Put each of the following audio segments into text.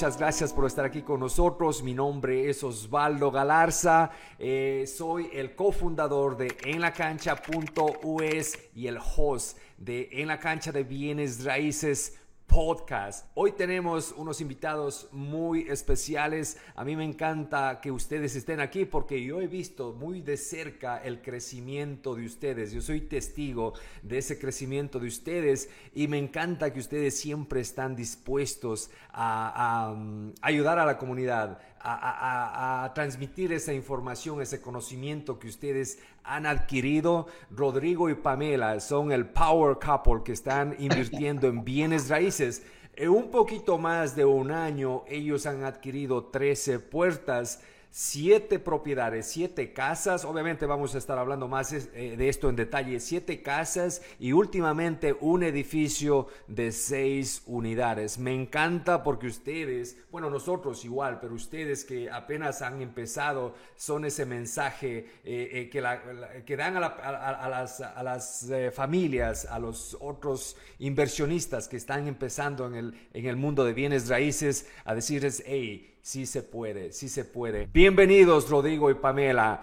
Muchas gracias por estar aquí con nosotros. Mi nombre es Osvaldo Galarza. Eh, soy el cofundador de enlacancha.us y el host de En la Cancha de Bienes Raíces podcast. Hoy tenemos unos invitados muy especiales. A mí me encanta que ustedes estén aquí porque yo he visto muy de cerca el crecimiento de ustedes. Yo soy testigo de ese crecimiento de ustedes y me encanta que ustedes siempre están dispuestos a, mm, ayudar a la comunidad, a, transmitir esa información, ese conocimiento que ustedes han adquirido. Rodrigo y Pamela son el power couple que están invirtiendo en bienes raíces. En un poquito más de un año, ellos han adquirido 13 puertas siete propiedades, siete casas. Obviamente vamos a estar hablando más eh, de esto en detalle. Siete casas y últimamente un edificio de seis unidades. Me encanta porque ustedes, bueno, nosotros igual, pero ustedes que apenas han empezado son ese mensaje eh, eh, que, dan a, las, a las familias, a los otros inversionistas que están empezando en el mundo de bienes raíces a decirles, hey, sí se puede, sí se puede. Bienvenidos Rodrigo y Pamela.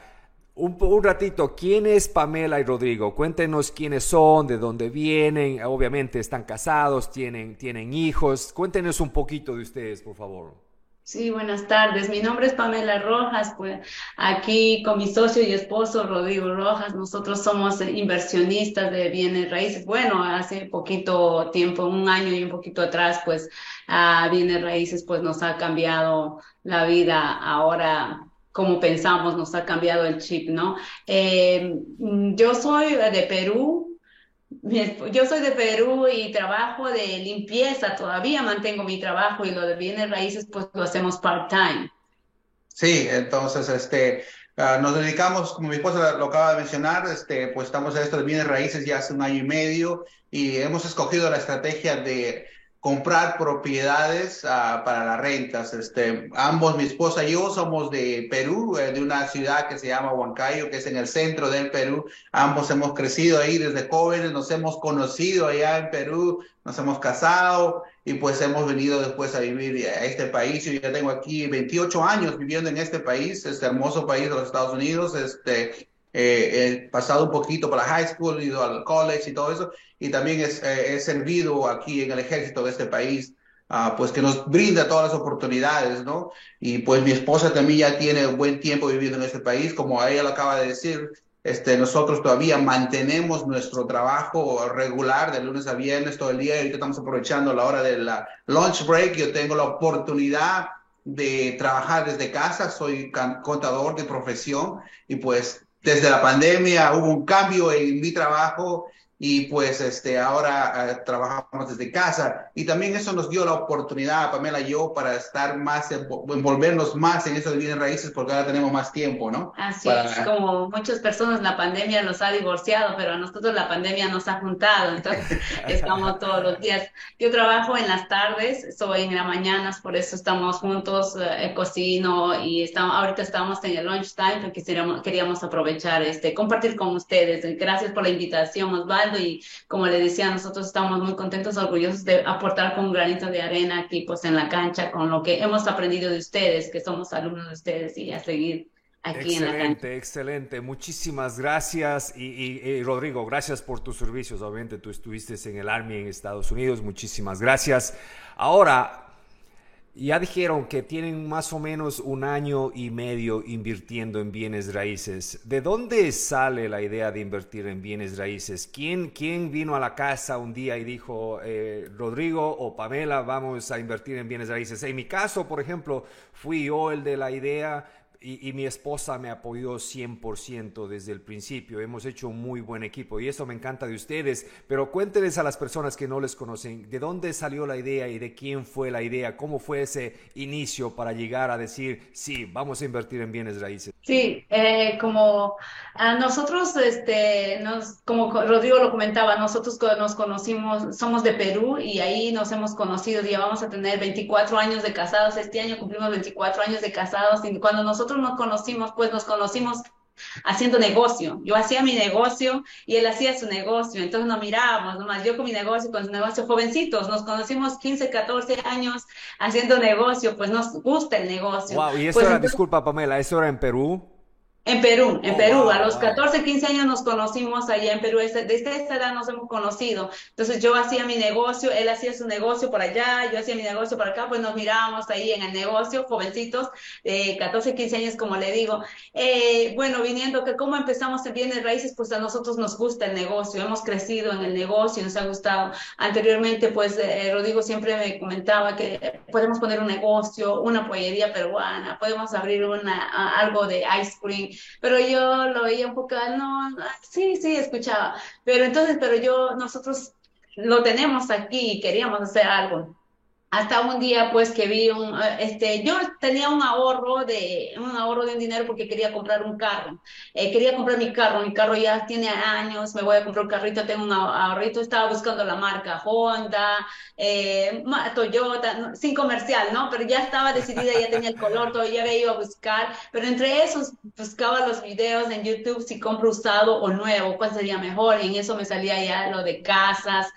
Un, ratito, ¿quién es Pamela y Rodrigo? Cuéntenos quiénes son, de dónde vienen. Obviamente están casados, tienen, tienen hijos. Cuéntenos un poquito de ustedes, por favor. Sí, buenas tardes. Mi nombre es Pamela Rojas, pues aquí con mi socio y esposo Rodrigo Rojas, nosotros somos inversionistas de bienes raíces. Bueno, hace poquito tiempo, un año y un poquito atrás, pues a bienes raíces pues nos ha cambiado la vida ahora como pensamos, nos ha cambiado el chip, ¿no? Eh, yo soy de Perú, yo soy de Perú y trabajo de limpieza, todavía mantengo mi trabajo y lo de bienes raíces pues lo hacemos part-time. Sí, entonces este, uh, nos dedicamos, como mi esposa lo acaba de mencionar, este, pues estamos en esto de bienes raíces ya hace un año y medio y hemos escogido la estrategia de comprar propiedades uh, para las rentas. Este, ambos, mi esposa y yo, somos de Perú, eh, de una ciudad que se llama Huancayo, que es en el centro del Perú. Ambos hemos crecido ahí desde jóvenes, nos hemos conocido allá en Perú, nos hemos casado y pues hemos venido después a vivir a este país. Yo ya tengo aquí 28 años viviendo en este país, este hermoso país de los Estados Unidos. Este, eh, he pasado un poquito para la high school, he ido al college y todo eso, y también eh, he servido aquí en el ejército de este país, uh, pues que nos brinda todas las oportunidades, ¿no? Y pues mi esposa también ya tiene buen tiempo viviendo en este país, como ella lo acaba de decir, este, nosotros todavía mantenemos nuestro trabajo regular de lunes a viernes todo el día, ahorita estamos aprovechando la hora de la lunch break, yo tengo la oportunidad de trabajar desde casa, soy contador de profesión y pues desde la pandemia hubo un cambio en mi trabajo y pues este, ahora eh, trabajamos desde casa. Y también eso nos dio la oportunidad, Pamela y yo, para estar más, envolvernos más en de bienes raíces, porque ahora tenemos más tiempo, ¿no? Así es, como muchas personas la pandemia los ha divorciado, pero a nosotros la pandemia nos ha juntado, entonces estamos todos los días. Yo trabajo en las tardes, soy en las mañanas, por eso estamos juntos, eh, cocino y estamos, ahorita estamos en el lunch time, porque queríamos, queríamos aprovechar, este, compartir con ustedes. Gracias por la invitación, Osvaldo y como le decía, nosotros estamos muy contentos, orgullosos de aportar con un granito de arena aquí pues en la cancha con lo que hemos aprendido de ustedes, que somos alumnos de ustedes y a seguir aquí excelente, en la cancha. Excelente, muchísimas gracias y, y, Rodrigo, gracias por tus servicios, obviamente tú estuviste en el Army en Estados Unidos, muchísimas gracias. Ahora, ya dijeron que tienen más o menos un año y medio invirtiendo en bienes raíces. ¿De dónde sale la idea de invertir en bienes raíces? ¿Quién, quién vino a la casa un día y dijo, eh, Rodrigo o Pamela, vamos a invertir en bienes raíces? En mi caso, por ejemplo, fui yo el de la idea. Y, mi esposa me apoyó 100% desde el principio. Hemos hecho un muy buen equipo y eso me encanta de ustedes. Pero cuéntenles a las personas que no les conocen, ¿de dónde salió la idea y de quién fue la idea? ¿Cómo fue ese inicio para llegar a decir, sí, vamos a invertir en bienes raíces? Sí, eh, como nosotros, este, nos, como Rodrigo lo comentaba, nosotros nos conocimos, somos de Perú y ahí nos hemos conocido, ya vamos a tener 24 años de casados, este año cumplimos 24 años de casados y cuando nosotros nosotros nos conocimos, pues nos conocimos haciendo negocio. Yo hacía mi negocio y él hacía su negocio. Entonces nos mirábamos, nomás yo con mi negocio, con su negocio, jovencitos. Nos conocimos 15, 14 años haciendo negocio, pues nos gusta el negocio. Wow, y eso pues era, disculpa Pamela, ¿eso era en Perú? En Perú, en oh, Perú. A los 14, 15 años nos conocimos allá en Perú. Desde esta edad nos hemos conocido. Entonces yo hacía mi negocio, él hacía su negocio por allá, yo hacía mi negocio por acá, pues nos mirábamos ahí en el negocio, jovencitos, de 14, 15 años, como le digo. Eh, bueno, viniendo que cómo empezamos en bienes raíces, pues a nosotros nos gusta el negocio, hemos crecido en el negocio, nos ha gustado. Anteriormente, pues eh, Rodrigo siempre me comentaba que podemos poner un negocio, una pollería peruana, podemos abrir una, algo de ice cream pero yo lo veía un poco, no, sí, sí, escuchaba, pero entonces, pero yo, nosotros lo tenemos aquí y queríamos hacer algo hasta un día pues que vi un eh, este yo tenía un ahorro de un ahorro de dinero porque quería comprar un carro. Eh, quería comprar mi carro mi carro ya tiene años me voy a comprar un carrito tengo un ahorrito estaba buscando la marca Honda eh, Toyota sin comercial no pero ya estaba decidida ya tenía el color todavía había ido a buscar. Pero entre esos buscaba los videos en YouTube si compro usado o nuevo cuál sería mejor y en eso me salía ya lo de casas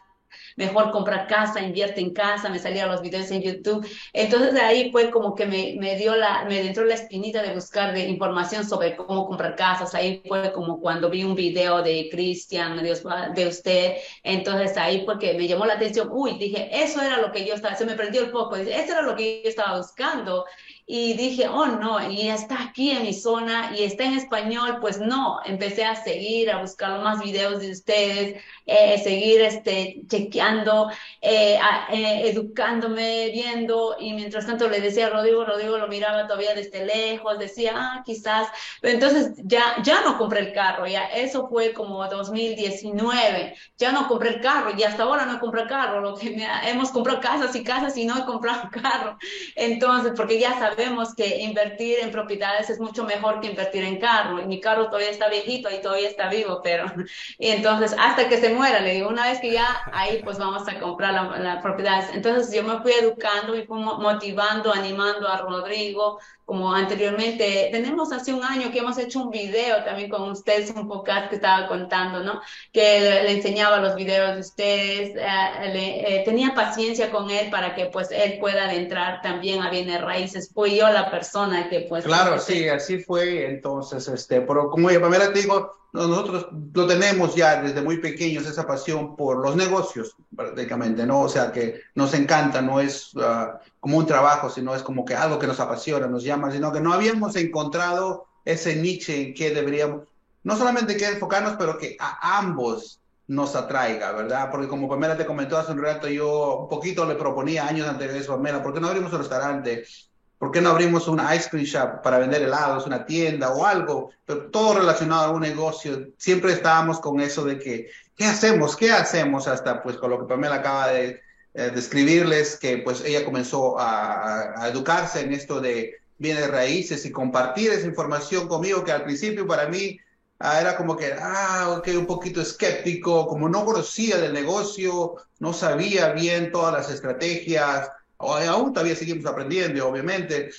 mejor comprar casa, invierte en casa, me salían los videos en YouTube. Entonces ahí fue como que me, me dio la, me entró la espinita de buscar de información sobre cómo comprar casas. Ahí fue como cuando vi un video de Cristian, de, de usted. Entonces ahí fue que me llamó la atención. Uy, dije, eso era lo que yo estaba, se me prendió el foco. Eso era lo que yo estaba buscando y dije, oh no, y está aquí en mi zona y está en español, pues no, empecé a seguir, a buscar más videos de ustedes, eh, seguir este, chequeando, eh, eh, educándome, viendo, y mientras tanto le decía a Rodrigo, Rodrigo lo miraba todavía desde lejos, decía, ah, quizás, pero entonces ya, ya no compré el carro, ya eso fue como 2019, ya no compré el carro y hasta ahora no compré carro, lo que hemos comprado casas y casas y no he comprado carro, entonces, porque ya sabes, sabemos que invertir en propiedades es mucho mejor que invertir en carro. Y mi carro todavía está viejito y todavía está vivo, pero y entonces hasta que se muera, le digo, una vez que ya ahí pues vamos a comprar las la propiedades. Entonces yo me fui educando y fui motivando, animando a Rodrigo, como anteriormente, tenemos hace un año que hemos hecho un video también con ustedes, un podcast que estaba contando, ¿no? Que le, enseñaba los videos de ustedes, eh, le, eh, tenía paciencia con él para que pues él pueda entrar también a bienes raíces. Fui yo la persona que pues... Claro, sí, así fue. Entonces, este, pero como yo primero te digo, nosotros lo tenemos ya desde muy pequeños, esa pasión por los negocios, prácticamente, ¿no? O sea, que nos encanta, no es ah, como un trabajo, sino es como que algo que nos apasiona, nos llama, sino que no habíamos encontrado ese niche en que deberíamos, no solamente que enfocarnos, pero que a ambos nos atraiga, ¿verdad? Porque como Pamela te comentó hace un rato, yo un poquito le proponía años eso, Pamela, ¿por qué no abrimos un restaurante? ¿Por qué no abrimos una ice cream shop para vender helados, una tienda o algo? Pero todo relacionado a un negocio. Siempre estábamos con eso de que, ¿qué hacemos? ¿Qué hacemos? Hasta pues con lo que Pamela acaba de eh, describirles, que pues ella comenzó a, educarse en esto de bienes raíces y compartir esa información conmigo que al principio para mí ah, era como que, ah, ok, un poquito escéptico, como no conocía del negocio, no sabía bien todas las estrategias aún todavía seguimos aprendiendo, obviamente,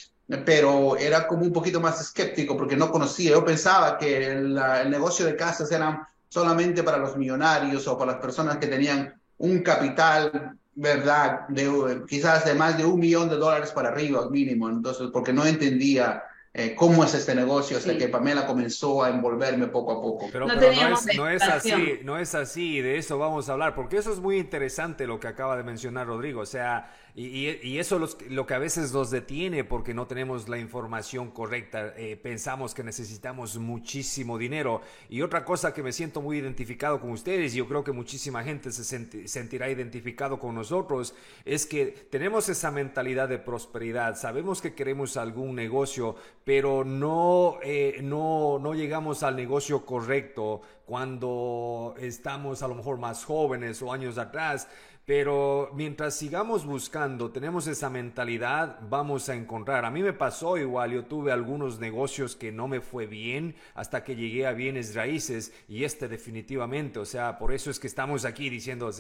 pero era como un poquito más escéptico porque no conocía. Yo pensaba que el, negocio de casas era solamente para los millonarios o para las personas que tenían un capital, ¿verdad? De, quizás de más de un millón de dólares para arriba, mínimo. Entonces, porque no entendía eh, cómo es este negocio hasta que Pamela comenzó a envolverme poco a poco. Pero, no, es, no, es, así, no es así, de eso vamos a hablar, porque eso es muy interesante lo que acaba de mencionar Rodrigo. O sea, y, eso es lo que a veces nos detiene porque no tenemos la información correcta. Eh, pensamos que necesitamos muchísimo dinero. Y otra cosa que me siento muy identificado con ustedes, y yo creo que muchísima gente se sentirá identificado con nosotros, es que tenemos esa mentalidad de prosperidad. Sabemos que queremos algún negocio, pero no, eh, no, no llegamos al negocio correcto cuando estamos a lo mejor más jóvenes o años atrás. Pero mientras sigamos buscando, tenemos esa mentalidad, vamos a encontrar. A mí me pasó igual, yo tuve algunos negocios que no me fue bien hasta que llegué a bienes raíces y este definitivamente, o sea, por eso es que estamos aquí diciendo,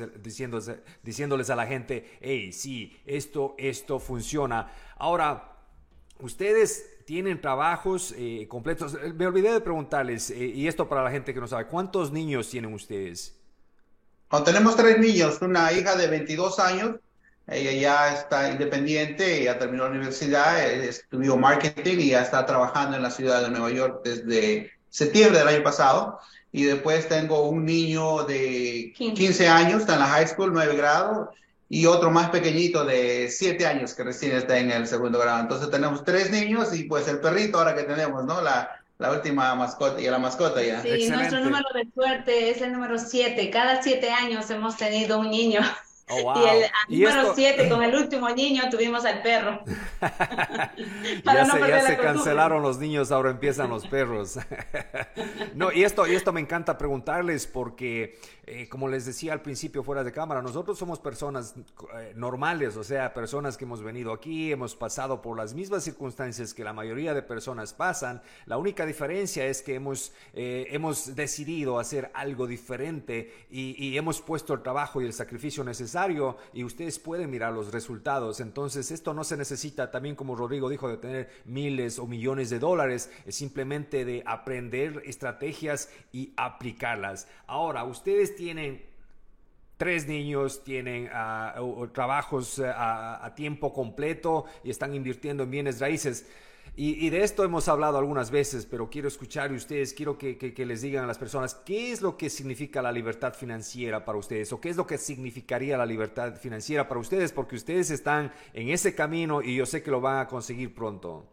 diciéndoles a la gente, hey, sí, esto, esto funciona. Ahora, ustedes tienen trabajos eh, completos. Me olvidé de preguntarles, eh, y esto para la gente que no sabe, ¿cuántos niños tienen ustedes? Tenemos tres niños, una hija de 22 años, ella ya está independiente, ya terminó la universidad, eh, estudió marketing y ya está trabajando en la ciudad de Nueva York desde septiembre del año pasado. Y después tengo un niño de 15 años, está en la high school, 9 grados, y otro más pequeñito de 7 años que recién está en el segundo grado. Entonces tenemos tres niños y pues el perrito ahora que tenemos, ¿no? La, la última mascota y la mascota ya. Sí, nuestro número de suerte es el número 7. Cada 7 años hemos tenido un niño. Oh, y el número 7, con el último niño, tuvimos al perro. ya se, ya se cancelaron los niños, ahora empiezan los perros. no, y esto, y esto me encanta preguntarles porque eh, como les decía al principio fuera de cámara, nosotros somos personas eh, normales, o sea, personas que hemos venido aquí, hemos pasado por las mismas circunstancias que la mayoría de personas pasan. La única diferencia es que hemos, eh, hemos decidido hacer algo diferente y, y hemos puesto el trabajo y el sacrificio necesario y ustedes pueden mirar los resultados. Entonces, esto no se necesita también, como Rodrigo dijo, de tener miles o millones de dólares, es simplemente de aprender estrategias y aplicarlas. Ahora, ustedes tienen tres niños, tienen ah, trabajos ah, a tiempo completo y están invirtiendo en bienes raíces. Y, de esto hemos hablado algunas veces, pero quiero escuchar y ustedes, quiero que, que, les digan a las personas qué es lo que significa la libertad financiera para ustedes o qué es lo que significaría la libertad financiera para ustedes, porque ustedes están en ese camino y yo sé que lo van a conseguir pronto.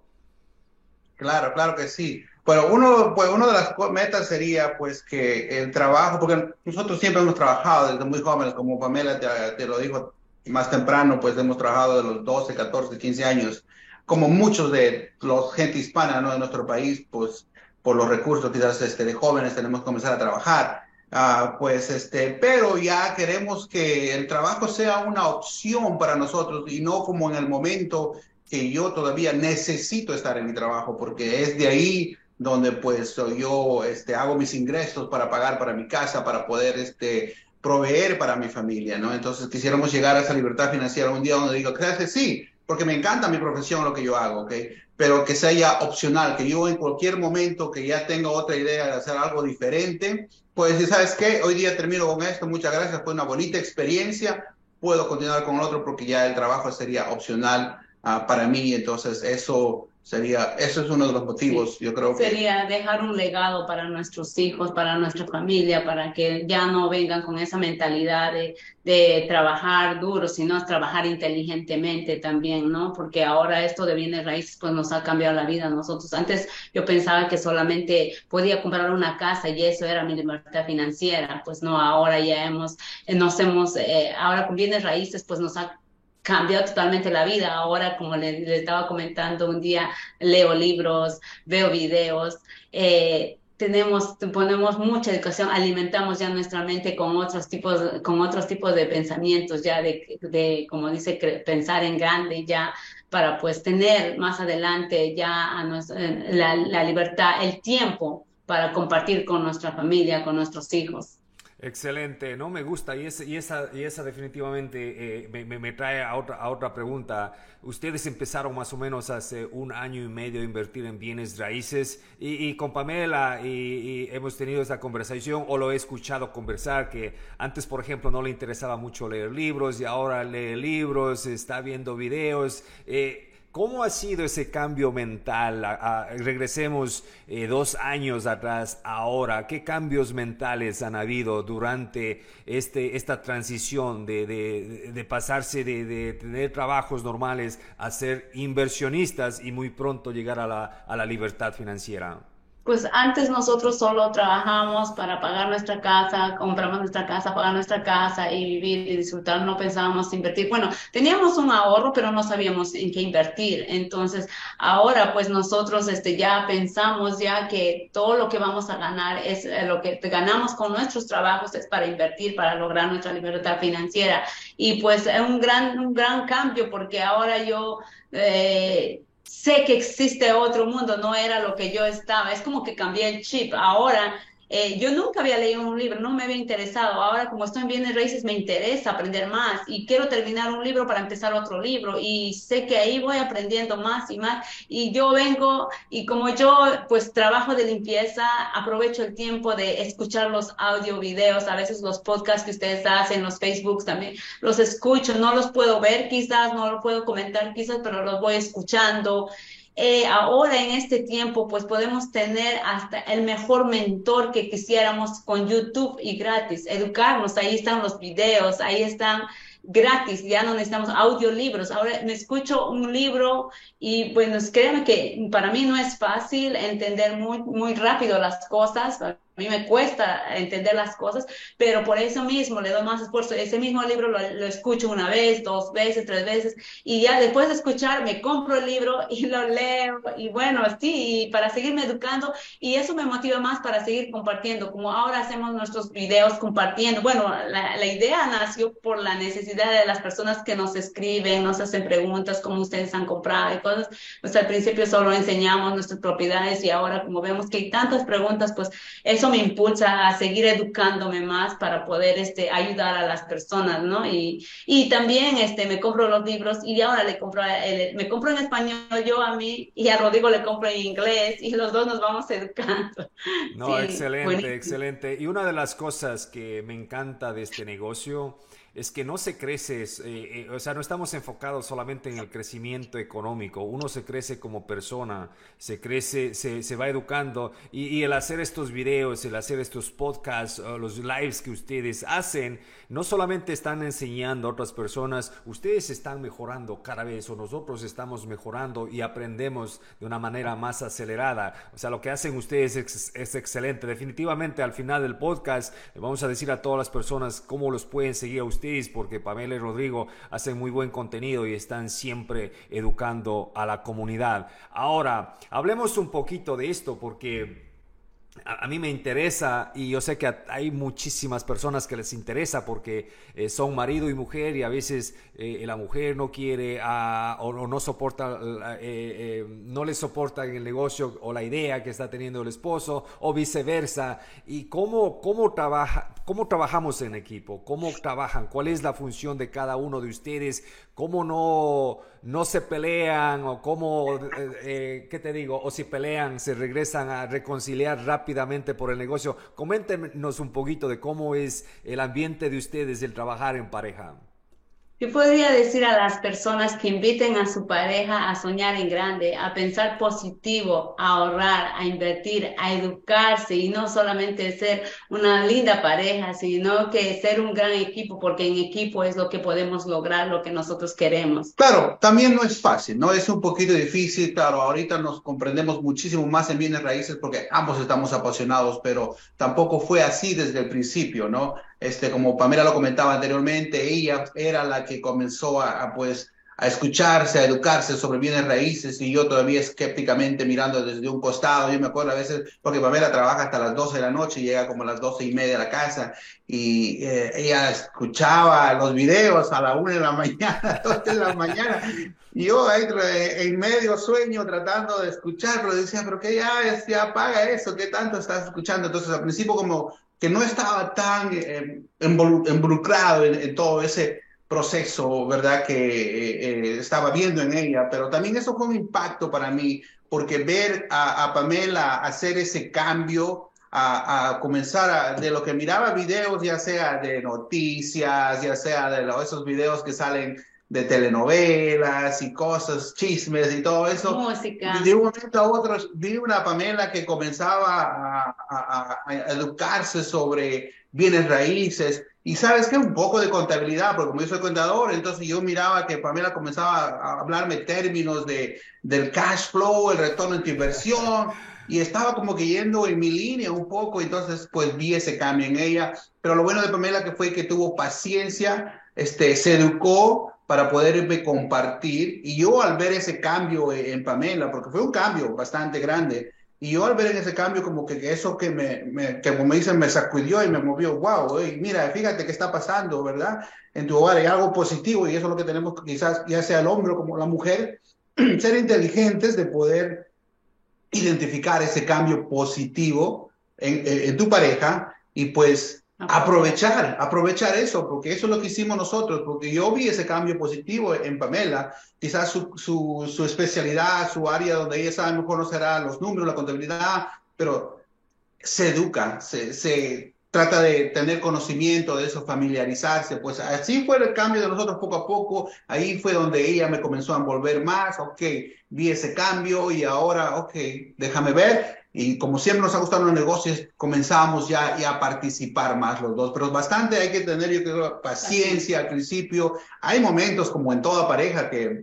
Claro, claro que sí. Bueno, uno, pues una de las metas sería pues que el trabajo, porque nosotros siempre hemos trabajado desde muy jóvenes, como Pamela te, lo dijo más temprano, pues hemos trabajado de los 12, 14, 15 años, como muchos de los gente hispana ¿no? de nuestro país, pues por los recursos quizás este, de jóvenes tenemos que comenzar a trabajar. Ah, pues este, pero ya queremos que el trabajo sea una opción para nosotros y no como en el momento que yo todavía necesito estar en mi trabajo, porque es de ahí donde pues yo este, hago mis ingresos para pagar para mi casa, para poder este, proveer para mi familia, ¿no? Entonces quisiéramos llegar a esa libertad financiera un día donde digo, ¿qué Sí, porque me encanta mi profesión, lo que yo hago, ¿ok? Pero que sea opcional, que yo en cualquier momento que ya tenga otra idea de hacer algo diferente, pues, ¿sabes qué? Hoy día termino con esto, muchas gracias, fue una bonita experiencia, puedo continuar con otro porque ya el trabajo sería opcional uh, para mí, entonces eso Sería, eso es uno de los motivos, yo creo. Sería dejar un legado para nuestros hijos, para nuestra familia, para que ya no vengan con esa mentalidad de, de trabajar duro, sino trabajar inteligentemente también, ¿no? Porque ahora esto de bienes raíces pues nos ha cambiado la vida a nosotros. Antes yo pensaba que solamente podía comprar una casa y eso era mi libertad financiera, pues no, ahora ya hemos, nos hemos, eh, ahora con bienes raíces pues nos ha cambió totalmente la vida. Ahora, como le, estaba comentando, un día leo libros, veo videos, eh, tenemos, ponemos mucha educación, alimentamos ya nuestra mente con otros tipos, con otros tipos de pensamientos, ya de, de como dice, pensar en grande, ya para pues tener más adelante ya a la, la libertad, el tiempo para compartir con nuestra familia, con nuestros hijos. Excelente, no me gusta y, y, esa, y esa definitivamente eh, me, trae a otra, otra pregunta. Ustedes empezaron más o menos hace un año y medio a invertir en bienes raíces y, con Pamela y, hemos tenido esa conversación o lo he escuchado conversar que antes, por ejemplo, no le interesaba mucho leer libros y ahora lee libros, está viendo videos. Eh, ¿Cómo ha sido ese cambio mental? regresemos eh, dos años atrás, ahora. ¿Qué cambios mentales han habido durante este, esta transición de, pasarse de, tener trabajos normales a ser inversionistas y muy pronto llegar a la, libertad financiera? Pues antes nosotros solo trabajamos para pagar nuestra casa, compramos nuestra casa, pagar nuestra casa y vivir y disfrutar, no pensábamos invertir. Bueno, teníamos un ahorro, pero no sabíamos en qué invertir. Entonces, ahora pues nosotros este, ya pensamos ya que todo lo que vamos a ganar es eh, lo que ganamos con nuestros trabajos es para invertir, para lograr nuestra libertad financiera. Y pues es un gran, un gran cambio porque ahora yo... Eh, sé que existe otro mundo, no era lo que yo estaba, es como que cambié el chip. Ahora eh, yo nunca había leído un libro, no me había interesado. Ahora, como estoy en bienes raíces, me interesa aprender más y quiero terminar un libro para empezar otro libro. Y sé que ahí voy aprendiendo más y más. Y yo vengo y como yo, pues trabajo de limpieza, aprovecho el tiempo de escuchar los audio, videos, a veces los podcasts que ustedes hacen, los Facebooks también, los escucho. No los puedo ver quizás, no los puedo comentar quizás, pero los voy escuchando. Eh, ahora en este tiempo pues podemos tener hasta el mejor mentor que quisiéramos con YouTube y gratis, educarnos, ahí están los videos, ahí están gratis, ya no necesitamos audiolibros. Ahora me escucho un libro y bueno, créeme que para mí no es fácil entender muy, muy rápido las cosas, a mí me cuesta entender las cosas, pero por eso mismo le doy más esfuerzo. Ese mismo libro lo, escucho una vez, dos veces, tres veces, y ya después de escuchar me compro el libro y lo leo, y bueno, sí, para seguirme educando, y eso me motiva más para seguir compartiendo, como ahora hacemos nuestros videos compartiendo. Bueno, la, la idea nació por la necesidad de las personas que nos escriben, nos hacen preguntas, cómo ustedes han comprado y cosas. Pues al principio solo enseñamos nuestras propiedades y ahora como vemos que hay tantas preguntas, pues eso me impulsa a seguir educándome más para poder este, ayudar a las personas, ¿no? Y, y también este, me compro los libros y ahora le compro, me compro en español yo a mí y a Rodrigo le compro en inglés y los dos nos vamos educando. No, excelente, excelente. Y una de las cosas que me encanta de este negocio es que no se crece, eh, eh, o sea, no estamos enfocados solamente en el crecimiento económico, uno se crece como persona, se crece, se, se va educando y, y, el hacer estos videos, el hacer estos podcasts, los lives que ustedes hacen, no solamente están enseñando a otras personas, ustedes están mejorando cada vez o nosotros estamos mejorando y aprendemos de una manera más acelerada. O sea, lo que hacen ustedes es, excelente. Definitivamente al final del podcast vamos a decir a todas las personas cómo los pueden seguir a ustedes porque Pamela y Rodrigo hacen muy buen contenido y están siempre educando a la comunidad. Ahora, hablemos un poquito de esto porque a, mí me interesa y yo sé que hay muchísimas personas que les interesa porque eh, son marido y mujer y a veces eh, la mujer no quiere o, no soporta, eh, no le soporta el negocio o la idea que está teniendo el esposo o viceversa. ¿Y cómo, cómo, trabaja, cómo trabajamos en equipo? ¿Cómo trabajan? ¿Cuál es la función de cada uno de ustedes? ¿Cómo no, no se pelean o cómo, qué te digo? O si pelean, se regresan a reconciliar rápido rápidamente por el negocio. Coméntenos un poquito de cómo es el ambiente de ustedes el trabajar en pareja. Yo podría decir a las personas que inviten a su pareja a soñar en grande, a pensar positivo, a ahorrar, a invertir, a educarse y no solamente ser una linda pareja, sino que ser un gran equipo, porque en equipo es lo que podemos lograr, lo que nosotros queremos. Claro, también no es fácil, ¿no? Es un poquito difícil, claro, ahorita nos comprendemos muchísimo más en bienes raíces porque ambos estamos apasionados, pero tampoco fue así desde el principio, ¿no? Este, como Pamela lo comentaba anteriormente, ella era la que comenzó a, pues, a escucharse, a educarse sobre bienes raíces y yo todavía escépticamente mirando desde un costado. Yo me acuerdo a veces, porque Pamela trabaja hasta las 12 de la noche y llega como a las 12 y media a la casa y eh, ella escuchaba los videos a la 1 de la mañana, a 2 de la mañana. Y yo ahí en medio sueño tratando de escucharlo, decía, pero que ya, ya apaga eso, ¿qué tanto estás escuchando? Entonces al principio como que no estaba tan eh, involucrado en, todo ese proceso, ¿verdad? Que eh, eh, estaba viendo en ella, pero también eso fue un impacto para mí, porque ver a, Pamela hacer ese cambio, a, comenzar de lo que miraba videos, ya sea de noticias, ya sea de esos videos que salen de telenovelas y cosas, chismes y todo eso. Música. De un momento a otro vi una Pamela que comenzaba a, educarse sobre bienes raíces y sabes que un poco de contabilidad, porque como yo soy contador, entonces yo miraba que Pamela comenzaba a hablarme términos de, del cash flow, el retorno en tu inversión. y estaba como que yendo en mi línea un poco, entonces pues vi ese cambio en ella. Pero lo bueno de Pamela que fue que tuvo paciencia, este, se educó para poderme compartir y yo al ver ese cambio en Pamela, porque fue un cambio bastante grande, y yo al ver ese cambio, como que, eso que me, que como dicen, me sacudió y me movió, wow, mira, fíjate qué está pasando, ¿verdad? En tu hogar hay algo positivo y eso es lo que tenemos quizás, ya sea el hombre como la mujer, ser inteligentes de poder identificar ese cambio positivo en tu pareja y pues Aprovechar, aprovechar eso, porque eso es lo que hicimos nosotros, porque yo vi ese cambio positivo en Pamela, quizás su, su, especialidad, su área donde ella sabe mejor no será los números, la contabilidad, pero se educa, se, se trata de tener conocimiento de eso, familiarizarse, pues así fue el cambio de nosotros poco a poco, ahí fue donde ella me comenzó a envolver más, ok, vi ese cambio y ahora, ok, déjame ver, y como siempre nos ha gustado los negocios, comenzamos ya, ya a participar más los dos, pero bastante hay que tener, yo creo, paciencia al principio. Hay momentos, como en toda pareja, que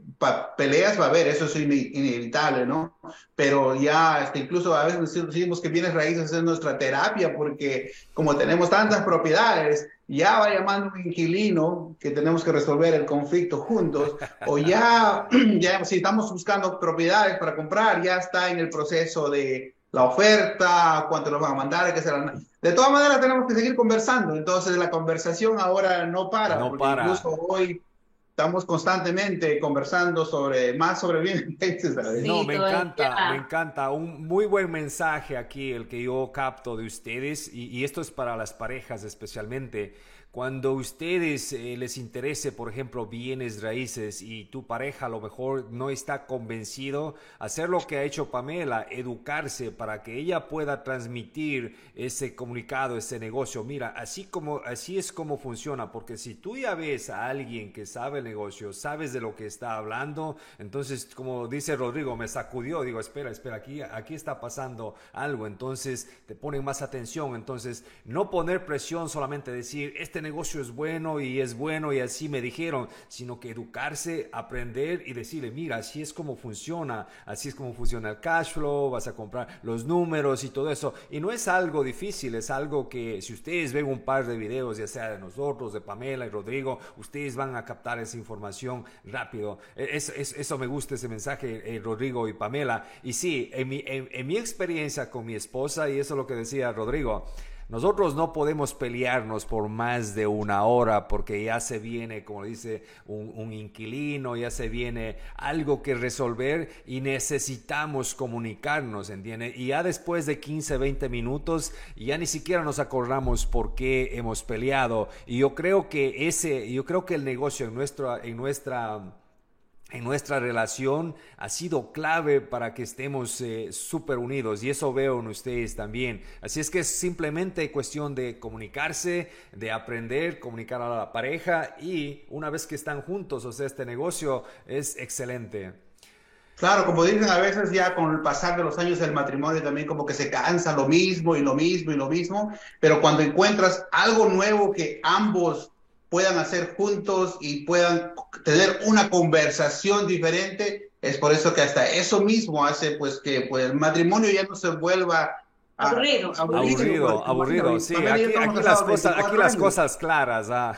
peleas va a haber, eso es inevitable, ¿no? Pero ya, este, incluso a veces decimos que bienes raíces es nuestra terapia, porque como tenemos tantas propiedades, ya va llamando un inquilino que tenemos que resolver el conflicto juntos, o ya, ya si estamos buscando propiedades para comprar, ya está en el proceso de la oferta, cuánto nos van a mandar, qué será. De todas maneras tenemos que seguir conversando, entonces la conversación ahora no para, no para. incluso hoy estamos constantemente conversando sobre más sobre bien. no, me encanta, me encanta. Un muy buen mensaje aquí el que yo capto de ustedes y, y esto es para las parejas especialmente cuando ustedes eh, les interese, por ejemplo, bienes raíces y tu pareja a lo mejor no está convencido, hacer lo que ha hecho Pamela, educarse para que ella pueda transmitir ese comunicado, ese negocio. Mira, así como así es como funciona, porque si tú ya ves a alguien que sabe el negocio, sabes de lo que está hablando, entonces como dice Rodrigo, me sacudió, digo, espera, espera, aquí aquí está pasando algo, entonces te ponen más atención, entonces no poner presión solamente decir, este negocio es bueno y es bueno y así me dijeron, sino que educarse, aprender y decirle, mira, así es como funciona, así es como funciona el cash flow, vas a comprar los números y todo eso. Y no es algo difícil, es algo que si ustedes ven un par de videos, ya sea de nosotros, de Pamela y Rodrigo, ustedes van a captar esa información rápido. E, es, eso me gusta, ese mensaje, eh, Rodrigo y Pamela. Y sí, en mi experiencia con mi esposa, y eso es lo que decía Rodrigo, nosotros no podemos pelearnos por más de una hora porque ya se viene, como dice un, inquilino, ya se viene algo que resolver y necesitamos comunicarnos, ¿entiende? Y ya después de 15, 20 minutos, ya ni siquiera nos acordamos por qué hemos peleado. Y yo creo que ese, yo creo que el negocio en nuestra, en nuestra en nuestra relación ha sido clave para que estemos eh, súper unidos y eso veo en ustedes también. Así es que es simplemente cuestión de comunicarse, de aprender, comunicar a la pareja y una vez que están juntos, o sea, este negocio es excelente. Claro, como dicen a veces ya con el pasar de los años del matrimonio también como que se cansa lo mismo y lo mismo y lo mismo, pero cuando encuentras algo nuevo que ambos puedan hacer juntos y puedan tener una conversación diferente. Es por eso que hasta eso mismo hace pues que pues, el matrimonio ya no se vuelva Aburrido. Aburrido, aburrido, sí. Aquí, las, cosas, aquí las cosas claras. Ah.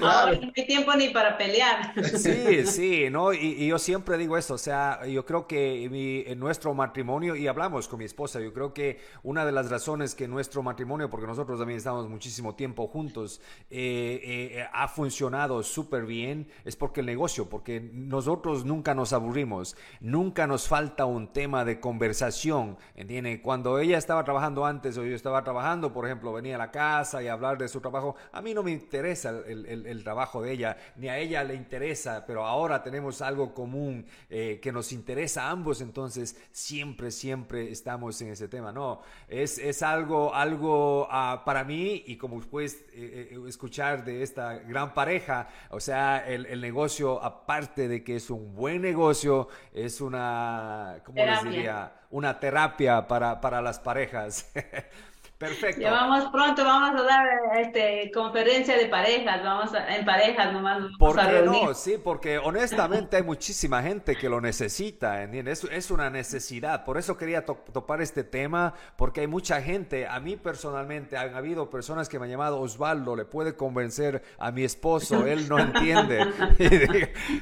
Ahora no hay tiempo ni para pelear. Sí, sí, ¿no? Y, yo siempre digo esto, o sea, yo creo que mi, en nuestro matrimonio, y hablamos con mi esposa, yo creo que una de las razones que nuestro matrimonio, porque nosotros también estamos muchísimo tiempo juntos, eh, eh, ha funcionado súper bien, es porque el negocio, porque nosotros nunca nos aburrimos, nunca nos falta un tema de conversación ¿Entiende? Cuando ella estaba trabajando antes o yo estaba trabajando, por ejemplo, venía a la casa y hablar de su trabajo, a mí no me interesa el, trabajo de ella, ni a ella le interesa, pero ahora tenemos algo común eh, que nos interesa a ambos, entonces siempre, siempre estamos en ese tema. No, es, es algo, algo ah, para mí y como puedes eh, eh, escuchar de esta gran pareja, o sea, el, negocio, aparte de que es un buen negocio, es una, ¿cómo les diría? Una terapia para, para las parejas. Perfecto. Ya vamos pronto, vamos a dar este, conferencia de parejas, vamos a, en parejas nomás. Vamos ¿Por a qué reunir. no? Sí, porque honestamente hay muchísima gente que lo necesita, ¿entiendes? Es, es una necesidad. Por eso quería to- topar este tema, porque hay mucha gente, a mí personalmente, han habido personas que me han llamado, Osvaldo, le puede convencer a mi esposo, él no entiende.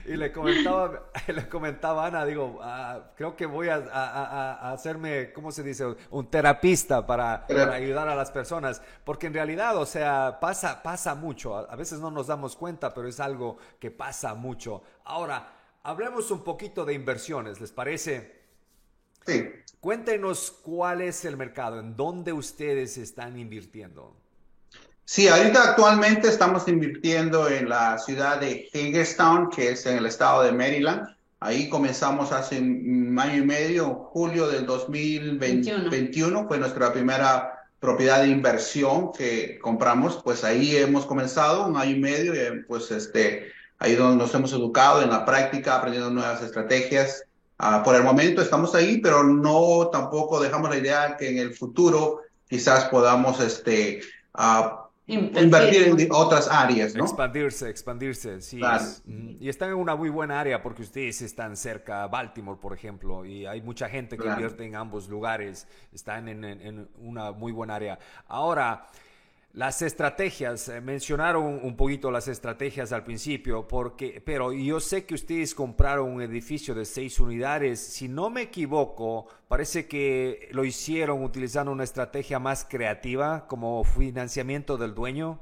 Y, y le comentaba, le comentaba a Ana, digo, "Ah, creo que voy a, a- a- a hacerme, ¿cómo se dice? Un terapista para, para ayudar a las personas, porque en realidad, o sea, pasa, pasa mucho, a, a veces no nos damos cuenta, pero es algo que pasa mucho. Ahora, hablemos un poquito de inversiones, ¿les parece? Sí. Cuéntenos cuál es el mercado, en dónde ustedes están invirtiendo. Sí, ahorita actualmente estamos invirtiendo en la ciudad de Hagerstown, que es en el estado de Maryland. Ahí comenzamos hace un año y medio, julio del 2021 fue nuestra primera propiedad de inversión que compramos. Pues ahí hemos comenzado un año y medio, y pues este, ahí donde nos hemos educado en la práctica, aprendiendo nuevas estrategias. Ah, por el momento estamos ahí, pero no tampoco dejamos la idea que en el futuro quizás podamos este, ah, invertir en otras áreas, ¿no? Expandirse, expandirse, sí. Claro. es- mm, y están en una muy buena área porque ustedes están cerca a Baltimore, por ejemplo, y hay mucha gente que Claro. invierte en ambos lugares, están en, en- en una muy buena área. Ahora, las estrategias, eh, mencionaron un poquito las estrategias al principio, porque, pero yo sé que ustedes compraron un edificio de seis unidades, si no me equivoco, parece que lo hicieron utilizando una estrategia más creativa como financiamiento del dueño.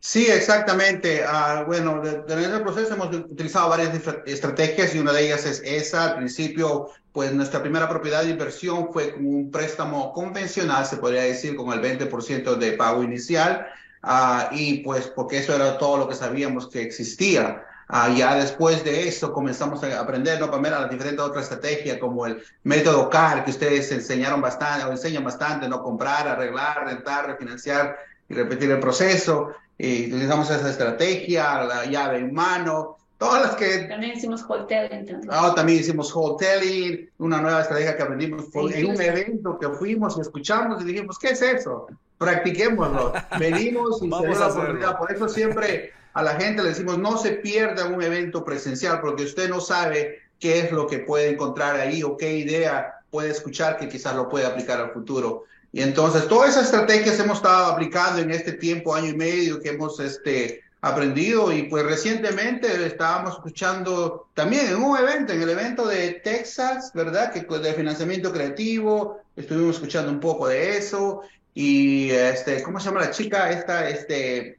Sí, exactamente. Ah, bueno, durante el proceso hemos utilizado varias estra- estrategias y una de ellas es esa. Al principio, pues nuestra primera propiedad de inversión fue como un préstamo convencional, se podría decir, con el 20% de pago inicial. Ah, y pues porque eso era todo lo que sabíamos que existía. Ah, ya después de eso comenzamos a aprender, ¿no, Pamela? Las diferentes otras estrategias, como el método CAR, que ustedes enseñaron bastante, o enseñan bastante, ¿no? Comprar, arreglar, rentar, refinanciar y repetir el proceso. Y utilizamos esa estrategia, la llave en mano, todas las que... También hicimos hotel, entonces. Ah, también hicimos hoteling, una nueva estrategia que aprendimos Sí, en un evento que fuimos y escuchamos y dijimos, ¿qué es eso? Practiquémoslo. Venimos y se la oportunidad. Por eso siempre a la gente le decimos, no se pierda un evento presencial porque usted no sabe qué es lo que puede encontrar ahí o qué idea puede escuchar que quizás lo puede aplicar al futuro. Y entonces, todas esas estrategias hemos estado aplicando en este tiempo, año y medio, que hemos este, aprendido. Y pues recientemente estábamos escuchando también en un evento, en el evento de Texas, ¿verdad? Que de financiamiento creativo, estuvimos escuchando un poco de eso. Y, este, ¿cómo se llama la chica esta, este,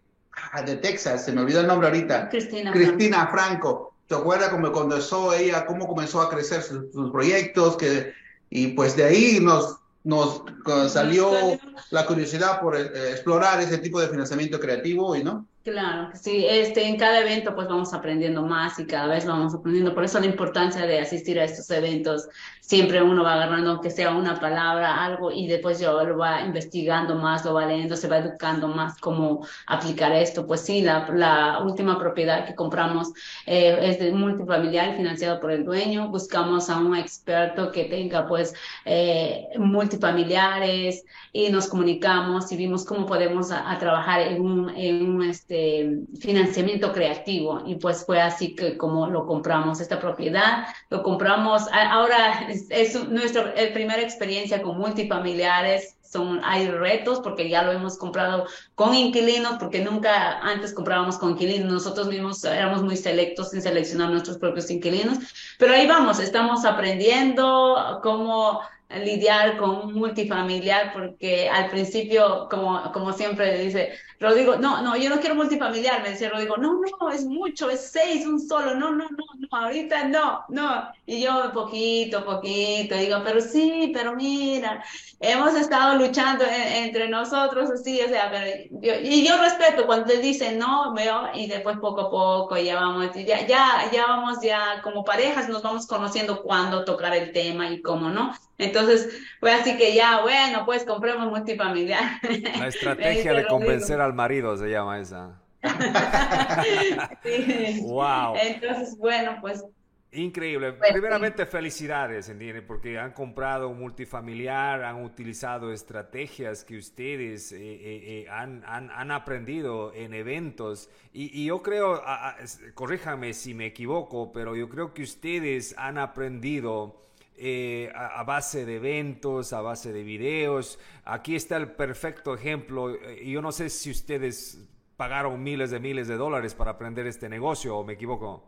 ah, de Texas? Se me olvidó el nombre ahorita. Cristina. Cristina Franco. ¿Te acuerdas cómo comenzó ella, cómo comenzó a crecer sus, sus proyectos? Que, y pues de ahí nos, nos salió la curiosidad por eh, explorar ese tipo de financiamiento creativo y no. Claro, sí, este, en cada evento pues vamos aprendiendo más y cada vez vamos aprendiendo, por eso la importancia de asistir a estos eventos, siempre uno va agarrando aunque sea una palabra, algo y después yo lo va investigando más, lo va leyendo, se va educando más cómo aplicar esto, pues sí, la, última propiedad que compramos eh, es de multifamiliar financiado por el dueño, buscamos a un experto que tenga pues eh, multifamiliares y nos comunicamos y vimos cómo podemos trabajar en un, en un este, financiamiento creativo. Y pues fue así que como lo compramos esta propiedad, lo compramos, ahora es, es nuestra eh, primera experiencia con multifamiliares, son, hay retos porque ya lo hemos comprado con inquilinos, porque nunca antes comprábamos con inquilinos, nosotros mismos éramos muy selectos en seleccionar nuestros propios inquilinos, pero ahí vamos, estamos aprendiendo cómo lidiar con un multifamiliar, porque al principio, como, como siempre dice Rodrigo, no, no, yo no quiero multifamiliar, me decía Rodrigo, no, no, es mucho, es seis, un solo, no, no, no, no, ahorita no, no, y yo poquito, poquito, digo, pero sí, pero mira, hemos estado luchando en- entre nosotros, así, o sea, pero yo, y yo respeto cuando te dicen no, veo, y después poco a poco ya vamos, ya, ya, ya vamos, ya como parejas nos vamos conociendo cuándo tocar el tema y cómo no. Entonces, fue así que ya, bueno, pues compremos multifamiliar. La estrategia de convencer al marido se llama esa. Sí. Wow. Entonces, bueno, pues Increíble. Pues Primeramente, felicidades, ¿entiendes? Porque han comprado un multifamiliar, han utilizado estrategias que ustedes eh, eh, eh, han, han, han, aprendido en eventos. Y, y yo creo, corríjame si me equivoco, pero yo creo que ustedes han aprendido a, a, base de eventos, a base de videos. Aquí está el perfecto ejemplo. Yo no sé si ustedes pagaron miles de miles de dólares para aprender este negocio o me equivoco.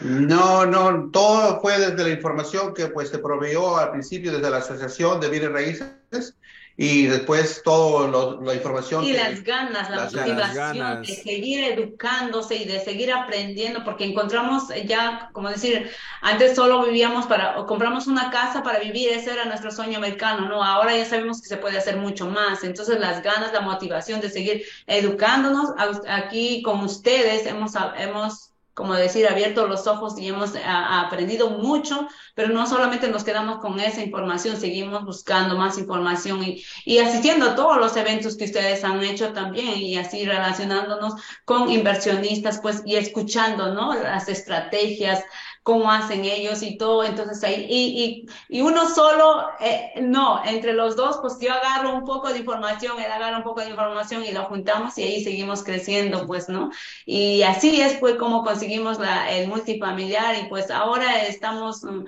No, no, todo fue desde la información que pues se proveyó al principio desde la Asociación de Bienes Raíces y después toda la información. Y las ganas, la motivación de seguir educándose y de seguir aprendiendo, porque encontramos ya, como decir, antes solo vivíamos para, o compramos una casa para vivir, ese era nuestro sueño americano, ¿no? Ahora ya sabemos que se puede hacer mucho más. Entonces las ganas, la motivación de seguir educándonos, aquí con ustedes hemos, hemos como decir, abierto los ojos y hemos aprendido mucho, pero no solamente nos quedamos con esa información, seguimos buscando más información y, y, asistiendo a todos los eventos que ustedes han hecho también y así relacionándonos con inversionistas, pues, y escuchando, ¿no? Las estrategias, cómo hacen ellos y todo. Entonces ahí, y, y, y uno solo, eh, no, entre los dos, pues yo agarro un poco de información, él agarra un poco de información y lo juntamos y ahí seguimos creciendo, pues, ¿no? Y así es, pues, como conseguimos la, el multifamiliar y pues ahora estamos um,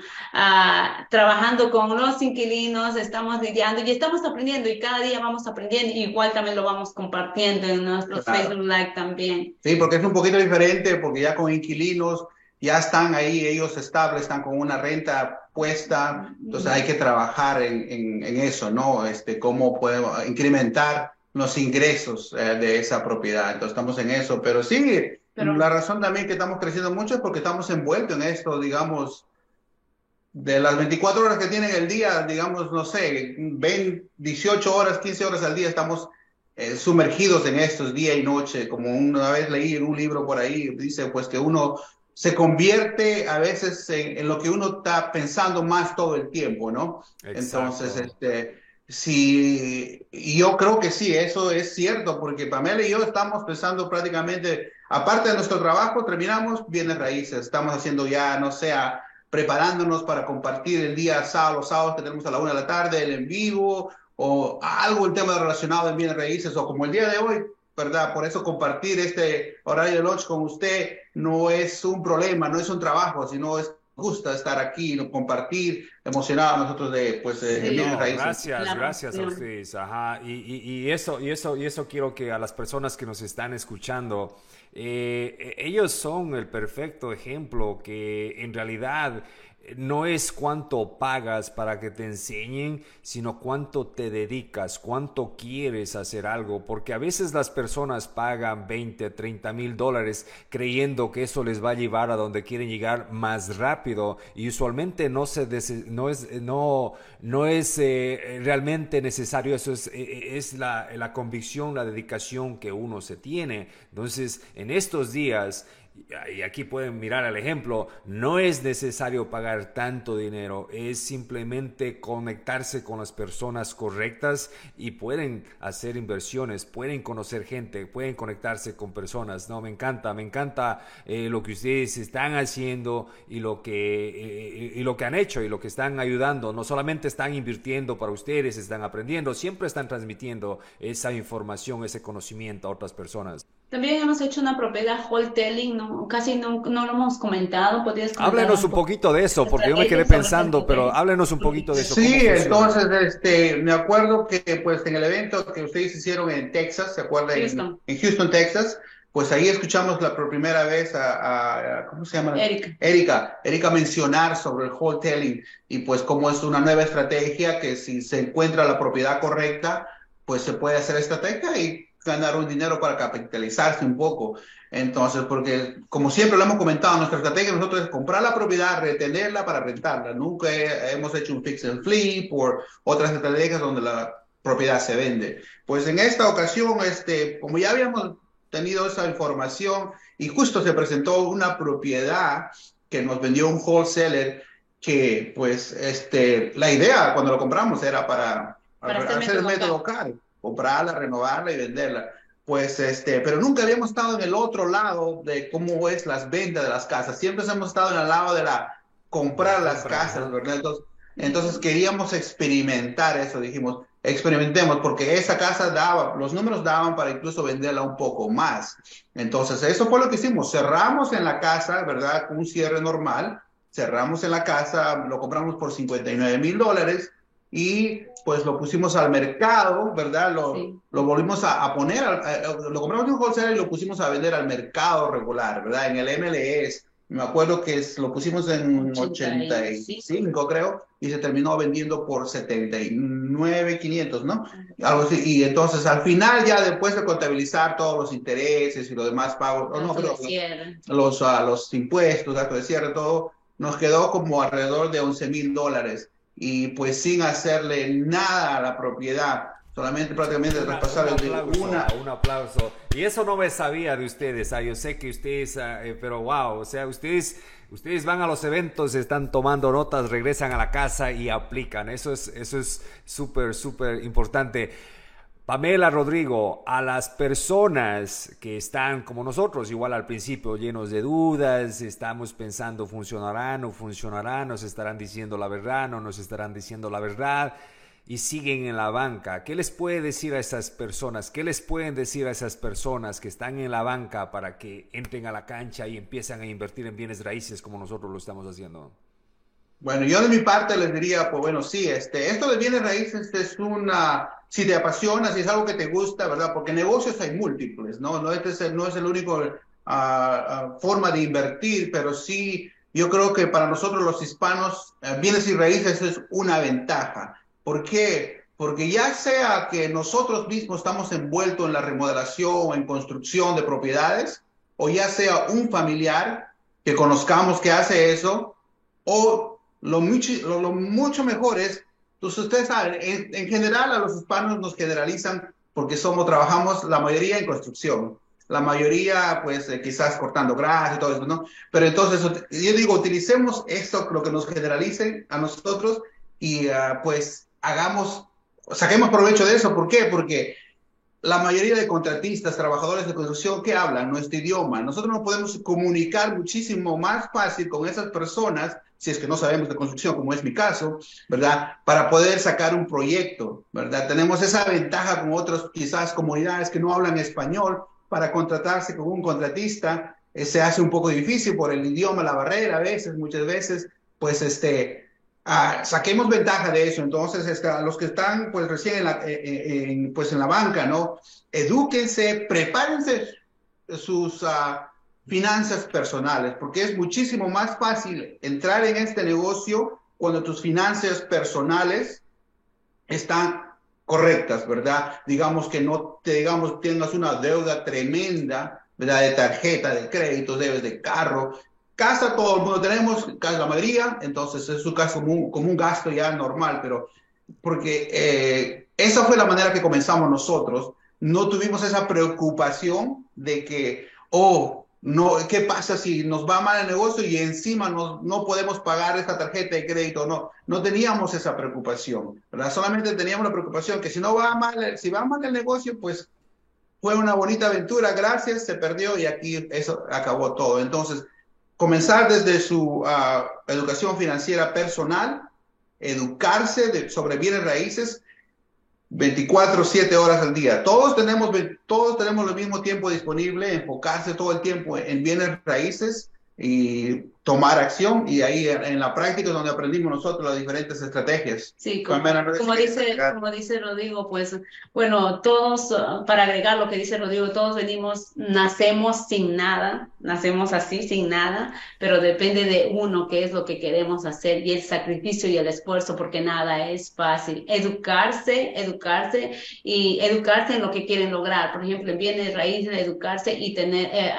trabajando con los inquilinos, estamos lidiando y estamos aprendiendo y cada día vamos aprendiendo, igual también lo vamos compartiendo en nuestros Facebook Live también. Sí, porque es un poquito diferente, porque ya con inquilinos ya están ahí ellos estables, están con una renta puesta, entonces hay que trabajar en, en, eso, ¿no? Este, cómo podemos incrementar los ingresos eh, de esa propiedad. Entonces estamos en eso, pero sí, la razón también que estamos creciendo mucho es porque estamos envueltos en esto, digamos, de las 24 horas que tienen el día, digamos, no sé, ven 18 horas, 15 horas al día, estamos eh, sumergidos en estos día y noche, como una vez leí en un libro por ahí, dice pues que uno se convierte a veces en, lo que uno está pensando más todo el tiempo, ¿no? Entonces, este, sí, yo creo que sí, eso es cierto, porque Pamela y yo estamos pensando prácticamente, aparte de nuestro trabajo, terminamos bienes raíces, estamos haciendo ya, no sé, preparándonos para compartir el día sábado, los sábados que tenemos a la una de la tarde, el en vivo, o algo, el tema relacionado en bienes raíces, o como el día de hoy, ¿verdad? Por eso compartir este horario de lunch con usted no es un problema, no es un trabajo, sino es gusta estar aquí, compartir, emocionado a nosotros de, pues, de Gracias, gracias a ustedes. Ajá. Y, y, eso, y, eso, y eso quiero que a las personas que nos están escuchando, eh, ellos son el perfecto ejemplo que en realidad no es cuánto pagas para que te enseñen, sino cuánto te dedicas, cuánto quieres hacer algo, porque a veces las personas pagan 20, 30 mil dólares creyendo que eso les va a llevar a donde quieren llegar más rápido y usualmente no, se no es, no, no es eh, realmente necesario, eso es, eh, es la, la convicción, la dedicación que uno se tiene. Entonces, en estos días, y aquí pueden mirar el ejemplo, no es necesario pagar tanto dinero, es simplemente conectarse con las personas correctas y pueden hacer inversiones, pueden conocer gente, pueden conectarse con personas. No, me encanta, me encanta eh, lo que ustedes están haciendo y lo que eh, y lo que han hecho y lo que están ayudando. No solamente están invirtiendo para ustedes, están aprendiendo, siempre están transmitiendo esa información, ese conocimiento a otras personas. También hemos hecho una propiedad wholesaling, no, casi no, no, lo hemos comentado. Háblenos un, poquito de eso, porque yo me quedé pensando, pero háblenos un poquito de eso. Sí, entonces, este, me acuerdo que pues en el evento que ustedes hicieron en Texas, ¿se acuerdan? En, Houston, Texas, pues ahí escuchamos la por primera vez a, ¿cómo se llama? Erika. Erika, Erika mencionar sobre el wholesaling y pues cómo es una nueva estrategia que si se encuentra la propiedad correcta, pues se puede hacer estrategia y ganar un dinero para capitalizarse un poco. Entonces, porque como siempre lo hemos comentado, nuestra estrategia nosotros es comprar la propiedad, retenerla para rentarla. Nunca hemos hecho un fix and flip por otras estrategias donde la propiedad se vende. Pues en esta ocasión, este, como ya habíamos tenido esa información y justo se presentó una propiedad que nos vendió un wholesaler que pues este, la idea cuando lo compramos era para, para hacer, el método local comprarla, renovarla y venderla. pues este, pero nunca habíamos estado en el otro lado de cómo es las ventas de las casas. Siempre hemos estado en el lado de la comprar las casas, ¿verdad? Entonces, entonces queríamos experimentar eso, dijimos, experimentemos, porque esa casa daba, los números daban para incluso venderla un poco más. Entonces, eso fue lo que hicimos. Cerramos en la casa, ¿verdad? Un cierre normal. Cerramos en la casa, lo compramos por 59 mil dólares y pues lo pusimos al mercado, ¿verdad? Lo, lo volvimos a, poner, lo compramos en un wholesale y lo pusimos a vender al mercado regular, ¿verdad? En el MLS. Me acuerdo que lo pusimos en 85, creo, y se terminó vendiendo por 79,500, ¿no? Algo así. Y entonces al final ya después de contabilizar todos los intereses y los demás pagos, no, pero, los, uh, los impuestos, datos de cierre, todo, nos quedó como alrededor de 11 mil dólares y pues sin hacerle nada a la propiedad, solamente prácticamente traspasar un aplauso, una... Un aplauso. Y eso no me sabía de ustedes, ah, yo sé que ustedes, ah, eh, pero wow, o sea, ustedes, ustedes van a los eventos, están tomando notas, regresan a la casa y aplican, eso es eso es súper, súper importante. Pamela Rodrigo, a las personas que están como nosotros, igual al principio llenos de dudas, estamos pensando funcionará, no funcionará, nos estarán diciendo la verdad, no nos estarán diciendo la verdad y siguen en la banca. ¿Qué les puede decir a esas personas? ¿Qué les pueden decir a esas personas que están en la banca para que entren a la cancha y empiezan a invertir en bienes raíces como nosotros lo estamos haciendo? Bueno, yo de mi parte les diría, pues bueno, sí, este, esto de bienes raíces es una, si te apasiona, si es algo que te gusta, ¿verdad? Porque negocios hay múltiples, ¿no? No, este es el, no es el único uh, forma de invertir, pero sí, yo creo que para nosotros los hispanos, uh, bienes y raíces es una ventaja. ¿Por qué? Porque ya sea que nosotros mismos estamos envueltos en la remodelación o en construcción de propiedades, o ya sea un familiar que conozcamos que hace eso, o lo mucho, lo, mucho mejor es, pues ustedes saben, en, general a los hispanos nos generalizan porque somos, trabajamos la mayoría en construcción, la mayoría pues eh, quizás cortando grasa y todo eso, ¿no? Pero entonces yo digo, utilicemos esto, lo que nos generalicen a nosotros y ah, pues hagamos, saquemos provecho de eso. ¿Por qué? Porque la mayoría de contratistas, trabajadores de construcción que hablan nuestro idioma, nosotros nos podemos comunicar muchísimo más fácil con esas personas si es que no sabemos de construcción, como es mi caso, ¿verdad? Para poder sacar un proyecto, ¿verdad? Tenemos esa ventaja con otras quizás comunidades que no hablan español, para contratarse con un contratista eh, se hace un poco difícil por el idioma, la barrera a veces, muchas veces, pues este, ah, saquemos ventaja de eso. Entonces, este, a los que están pues recién en la, eh, eh, pues, en la banca, ¿no? Edúquense, prepárense sus... Uh, finanzas personales, porque es muchísimo más fácil entrar en este negocio cuando tus finanzas personales están correctas, ¿verdad? Digamos que no te, digamos, tengas una deuda tremenda, ¿verdad? De tarjeta, de crédito, debes de carro. Casa todo el mundo tenemos, casa la mayoría, entonces es un caso un, como un gasto ya normal, pero porque eh, esa fue la manera que comenzamos nosotros. No tuvimos esa preocupación de que, oh, no, ¿qué pasa si nos va mal el negocio y encima no podemos pagar esta tarjeta de crédito? No, no teníamos esa preocupación, ¿verdad? Solamente teníamos la preocupación que si no va mal, si va mal el negocio, pues fue una bonita aventura, gracias, se perdió y aquí eso acabó todo. Entonces, comenzar desde su ah, educación financiera personal, educarse sobre bienes raíces, 24, 7 horas al día. Todos tenemos, todos tenemos el mismo tiempo disponible, enfocarse todo el tiempo en bienes raíces y tomar acción y ahí en la práctica es donde aprendimos nosotros las diferentes estrategias. Sí, como, dice, como dice Rodrigo, pues bueno, todos, para agregar lo que dice Rodrigo, todos venimos, nacemos sin nada, nacemos así, sin nada, pero depende de uno qué es lo que queremos hacer y el sacrificio y el esfuerzo, porque nada es fácil. Educarse, educarse y educarse en lo que quieren lograr. Por ejemplo, en bienes raíces, educarse y tener, eh,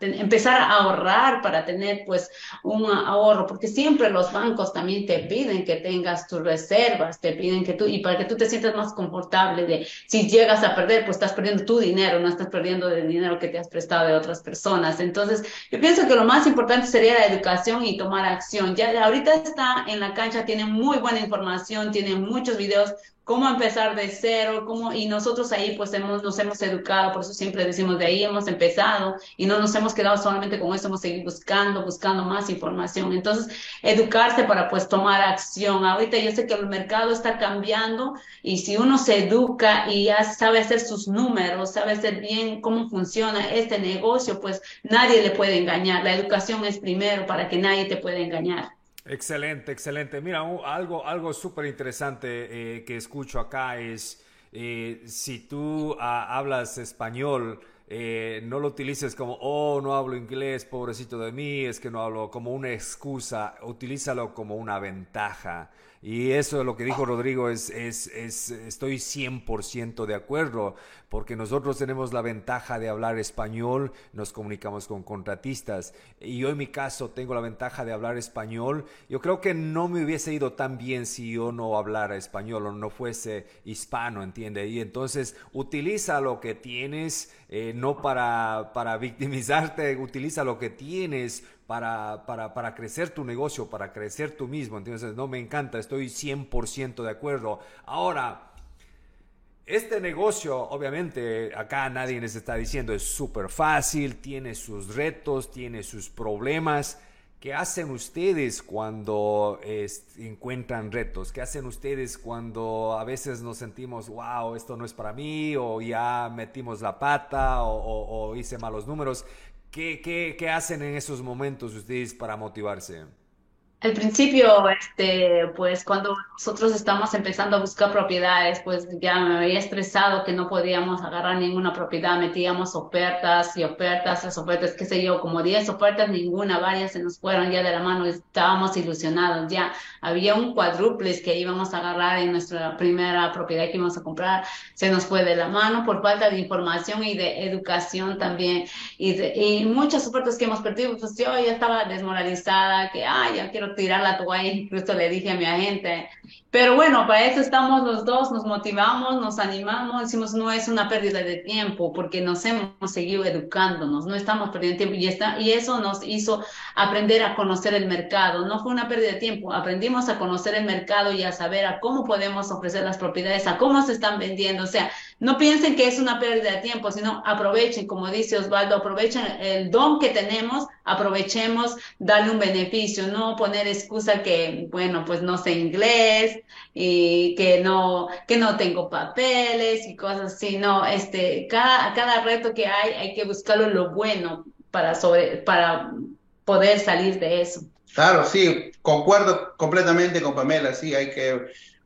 empezar a ahorrar para tener pues un ahorro, porque siempre los bancos también te piden que tengas tus reservas, te piden que tú, y para que tú te sientas más confortable de si llegas a perder, pues estás perdiendo tu dinero, no estás perdiendo el dinero que te has prestado de otras personas. Entonces, yo pienso que lo más importante sería la educación y tomar acción. Ya ahorita está en la cancha, tiene muy buena información, tiene muchos videos cómo empezar de cero, cómo, y nosotros ahí pues hemos, nos hemos educado, por eso siempre decimos de ahí hemos empezado y no nos hemos quedado solamente con eso, hemos seguido buscando, buscando más información. Entonces, educarse para pues tomar acción. Ahorita yo sé que el mercado está cambiando y si uno se educa y ya sabe hacer sus números, sabe hacer bien cómo funciona este negocio, pues nadie le puede engañar. La educación es primero para que nadie te pueda engañar. Excelente, excelente. Mira, algo, algo súper interesante eh, que escucho acá es eh, si tú ah, hablas español, eh, no lo utilices como, oh, no hablo inglés, pobrecito de mí, es que no hablo como una excusa, utilízalo como una ventaja. Y eso es lo que dijo Rodrigo, es, es, es estoy 100% de acuerdo, porque nosotros tenemos la ventaja de hablar español, nos comunicamos con contratistas. Y yo en mi caso tengo la ventaja de hablar español. Yo creo que no me hubiese ido tan bien si yo no hablara español o no fuese hispano, ¿entiende? Y entonces utiliza lo que tienes, eh, no para, para victimizarte, utiliza lo que tienes para, para, para, crecer tu negocio, para crecer tú mismo. Entonces, no me encanta, estoy 100% de acuerdo. Ahora, este negocio, obviamente, acá nadie les está diciendo es súper fácil, tiene sus retos, tiene sus problemas. ¿Qué hacen ustedes cuando encuentran retos? ¿Qué hacen ustedes cuando a veces nos sentimos, wow, esto no es para mí, o ya metimos la pata, o hice malos números? ¿Qué, qué, qué hacen en esos momentos ustedes para motivarse? Al principio, este, pues cuando nosotros estamos empezando a buscar propiedades, pues ya me había estresado que no podíamos agarrar ninguna propiedad, metíamos ofertas y ofertas, las ofertas, qué sé yo, como 10 ofertas, ninguna, varias se nos fueron ya de la mano, estábamos ilusionados ya. Había un cuádruples que íbamos a agarrar en nuestra primera propiedad que íbamos a comprar, se nos fue de la mano por falta de información y de educación también. Y, y muchas ofertas que hemos perdido, pues yo ya estaba desmoralizada, que, ay, ya quiero tirar la toalla, incluso le dije a mi agente. Pero bueno, para eso estamos los dos, nos motivamos, nos animamos, decimos, no es una pérdida de tiempo, porque nos hemos seguido educándonos, no estamos perdiendo tiempo y, está, y eso nos hizo aprender a conocer el mercado. No fue una pérdida de tiempo, aprendimos a conocer el mercado y a saber a cómo podemos ofrecer las propiedades, a cómo se están vendiendo. O sea, no piensen que es una pérdida de tiempo, sino aprovechen, como dice Osvaldo, aprovechen el don que tenemos, aprovechemos darle un beneficio, no poner excusa que, bueno, pues no sé inglés y que no, que no tengo papeles y cosas así, no, este, cada, cada reto que hay hay que buscarlo lo bueno para, sobre, para poder salir de eso. Claro, sí, concuerdo completamente con Pamela, sí, hay que,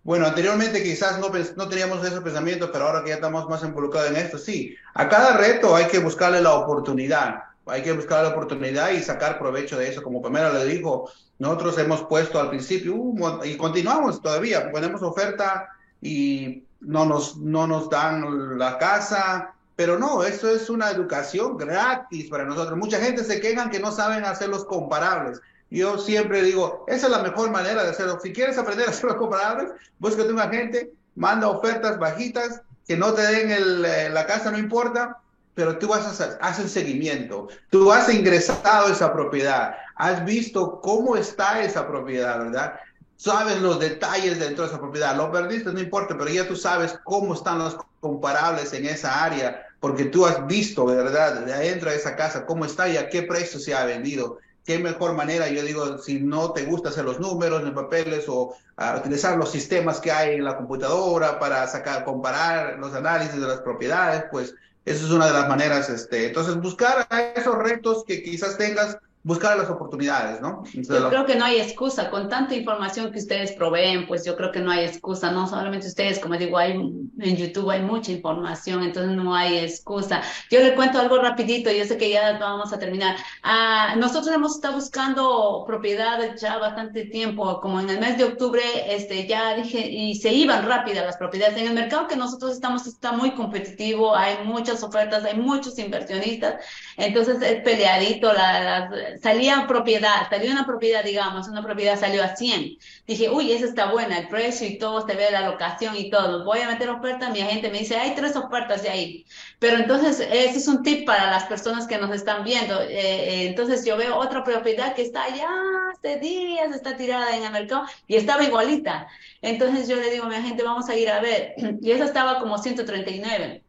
bueno, anteriormente quizás no, teníamos esos pensamientos, pero ahora que ya estamos más involucrados en esto, sí, a cada reto hay que buscarle la oportunidad, hay que buscar la oportunidad y sacar provecho de eso, como Pamela le dijo, nosotros hemos puesto al principio y continuamos todavía, ponemos oferta y no nos, no nos dan la casa, pero no, eso es una educación gratis para nosotros. Mucha gente se quejan que no saben hacer los comparables. Yo siempre digo, esa es la mejor manera de hacerlo. Si quieres aprender a hacer los comparables, búscate un agente, manda ofertas bajitas, que no te den el, eh, la casa, no importa, pero tú vas a hacer seguimiento. Tú has ingresado a esa propiedad, has visto cómo está esa propiedad, ¿verdad? Sabes los detalles dentro de esa propiedad. Lo perdiste, no importa, pero ya tú sabes cómo están los comparables en esa área, porque tú has visto, ¿verdad? De adentro de esa casa, cómo está y a qué precio se ha vendido. Qué mejor manera, yo digo, si no te gusta hacer los números en papeles o utilizar los sistemas que hay en la computadora para sacar, comparar los análisis de las propiedades, pues eso es una de las maneras, este, entonces buscar esos retos que quizás tengas buscar las oportunidades, ¿no? yo creo que no hay excusa, con tanta información que ustedes proveen, pues yo creo que no hay excusa, no solamente ustedes, como digo, hay en YouTube hay mucha información, entonces no hay excusa. Yo le cuento algo rapidito, yo sé que ya vamos a terminar. Ah, nosotros hemos estado buscando propiedades ya bastante tiempo, como en el mes de octubre, este, ya dije, y se iban rápidas las propiedades. En el mercado que nosotros estamos está muy competitivo, hay muchas ofertas, hay muchos inversionistas, entonces es peleadito la, salía propiedad, salió una propiedad, digamos, una propiedad salió a 100. Dije, uy, esa está buena, el precio y todo, se ve la locación y todo. Voy a meter oferta, mi agente me dice, hay tres ofertas de ahí. Pero entonces, ese es un tip para las personas que nos están viendo. Eh, eh, entonces, yo veo otra propiedad que está allá hace días, está tirada en el mercado y estaba igualita. Entonces, yo le digo a mi agente, vamos a ir a ver. Y esa estaba como 139.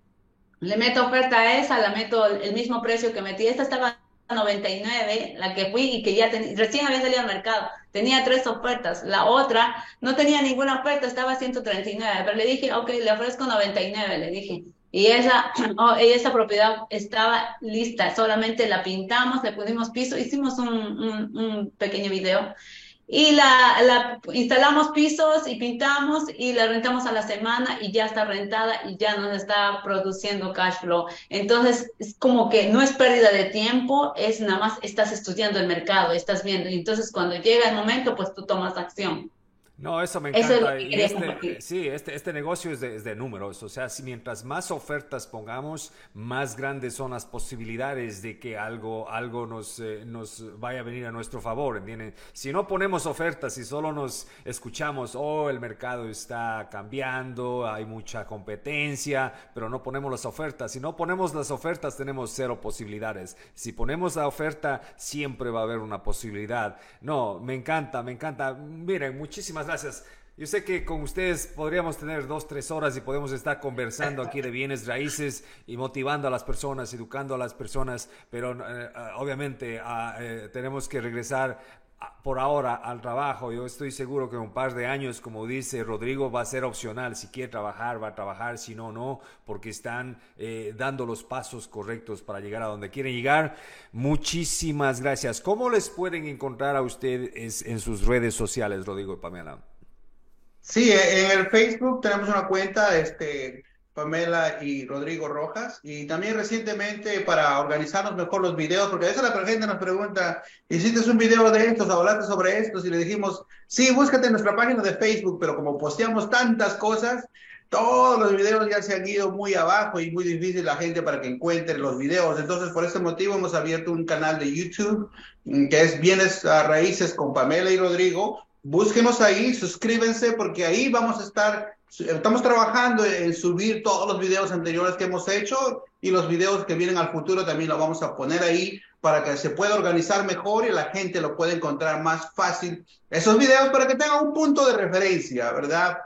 Le meto oferta a esa, la meto el mismo precio que metí. Esta estaba 99, la que fui y que ya recién había salido al mercado, tenía tres ofertas. La otra no tenía ninguna oferta, estaba a 139, pero le dije, ok, le ofrezco 99, le dije. Y esa, oh, esa propiedad estaba lista, solamente la pintamos, le pusimos piso, hicimos un, un, un pequeño video y la, la, instalamos pisos y pintamos y la rentamos a la semana y ya está rentada y ya nos está produciendo cash flow. Entonces, es como que no es pérdida de tiempo, es nada más estás estudiando el mercado, estás viendo. Y entonces, cuando llega el momento, pues tú tomas acción. No, eso me encanta. y este, sí, este, este negocio es de, es de, números. O sea, si mientras más ofertas pongamos, más grandes son las posibilidades de que algo, algo nos, eh, nos vaya a venir a nuestro favor. ¿entienden? Si no ponemos ofertas y solo nos escuchamos, oh, el mercado está cambiando, hay mucha competencia, pero no ponemos las ofertas. Si no ponemos las ofertas, tenemos cero posibilidades. Si ponemos la oferta, siempre va a haber una posibilidad. No, me encanta, me encanta. Miren, muchísimas gracias. Yo sé que con ustedes podríamos tener dos, tres horas y podemos estar conversando aquí de bienes raíces y motivando a las personas, educando a las personas, pero eh, obviamente ah, eh, tenemos que regresar por ahora al trabajo. Yo estoy seguro que en un par de años, como dice Rodrigo, va a ser opcional. Si quiere trabajar, va a trabajar, si no, no, porque están eh, dando los pasos correctos para llegar a donde quieren llegar. Muchísimas gracias. ¿Cómo les pueden encontrar a ustedes en sus redes sociales, Rodrigo y Pamela? Sí, en el Facebook tenemos una cuenta, este, Pamela y Rodrigo Rojas. Y también recientemente para organizarnos mejor los videos, porque a veces la gente nos pregunta, ¿hiciste un video de estos, hablaste sobre estos? Y le dijimos, sí, búscate en nuestra página de Facebook, pero como posteamos tantas cosas, todos los videos ya se han ido muy abajo y muy difícil la gente para que encuentre los videos. Entonces, por este motivo hemos abierto un canal de YouTube mm, que es Bienes a Raíces con Pamela y Rodrigo. Búsquenos ahí, suscríbense porque ahí vamos a estar Estamos trabajando en subir todos los videos anteriores que hemos hecho y los videos que vienen al futuro también los vamos a poner ahí para que se pueda organizar mejor y la gente lo pueda encontrar más fácil. Esos videos para que tengan un punto de referencia, ¿verdad?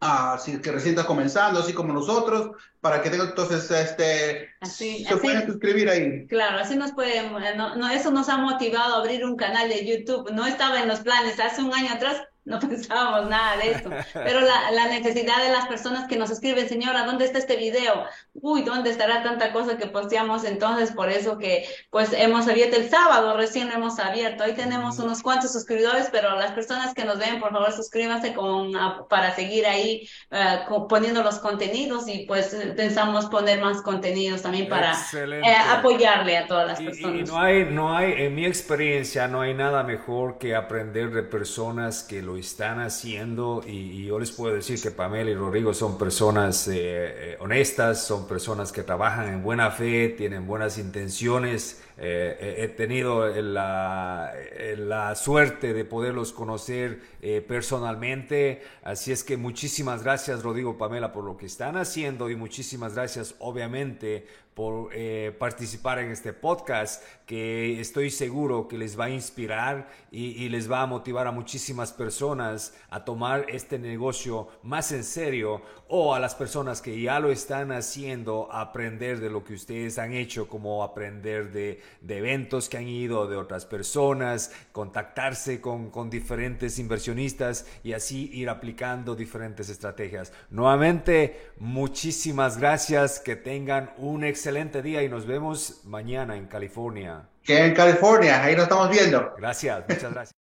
Así ah, que recién está comenzando, así como nosotros, para que tengan entonces este así, se pueden suscribir ahí. Claro, así nos pueden, no, no, eso nos ha motivado a abrir un canal de YouTube. No estaba en los planes hace un año atrás, no pensábamos nada de esto, pero la, la, necesidad de las personas que nos escriben, señora, ¿dónde está este video? Uy, ¿dónde estará tanta cosa que posteamos? Entonces, por eso que pues hemos abierto el sábado, recién hemos abierto. Hoy tenemos unos cuantos suscriptores, pero las personas que nos ven, por favor, suscríbanse con, para seguir ahí uh, poniendo los contenidos y pues pensamos poner más contenidos también para eh, apoyarle a todas las personas. Y, y no hay, no hay, en mi experiencia, no hay nada mejor que aprender de personas que lo están haciendo y, yo les puedo decir que Pamela y Rodrigo son personas eh, eh, honestas, son personas que trabajan en buena fe, tienen buenas intenciones. Eh, he tenido la, la, suerte de poderlos conocer personalmente, así es que muchísimas gracias Rodrigo, Pamela, por lo que están haciendo y muchísimas gracias obviamente por eh, participar en este podcast que estoy seguro que les va a inspirar y, y, les va a motivar a muchísimas personas a tomar este negocio más en serio o a las personas que ya lo están haciendo a aprender de lo que ustedes han hecho, como aprender de, de eventos que han ido, de otras personas, contactarse con, con diferentes inversionistas y así ir aplicando diferentes estrategias. Nuevamente, muchísimas gracias, que tengan un excelente día y nos vemos mañana en California. Que en California, ahí nos estamos viendo. Gracias, muchas gracias.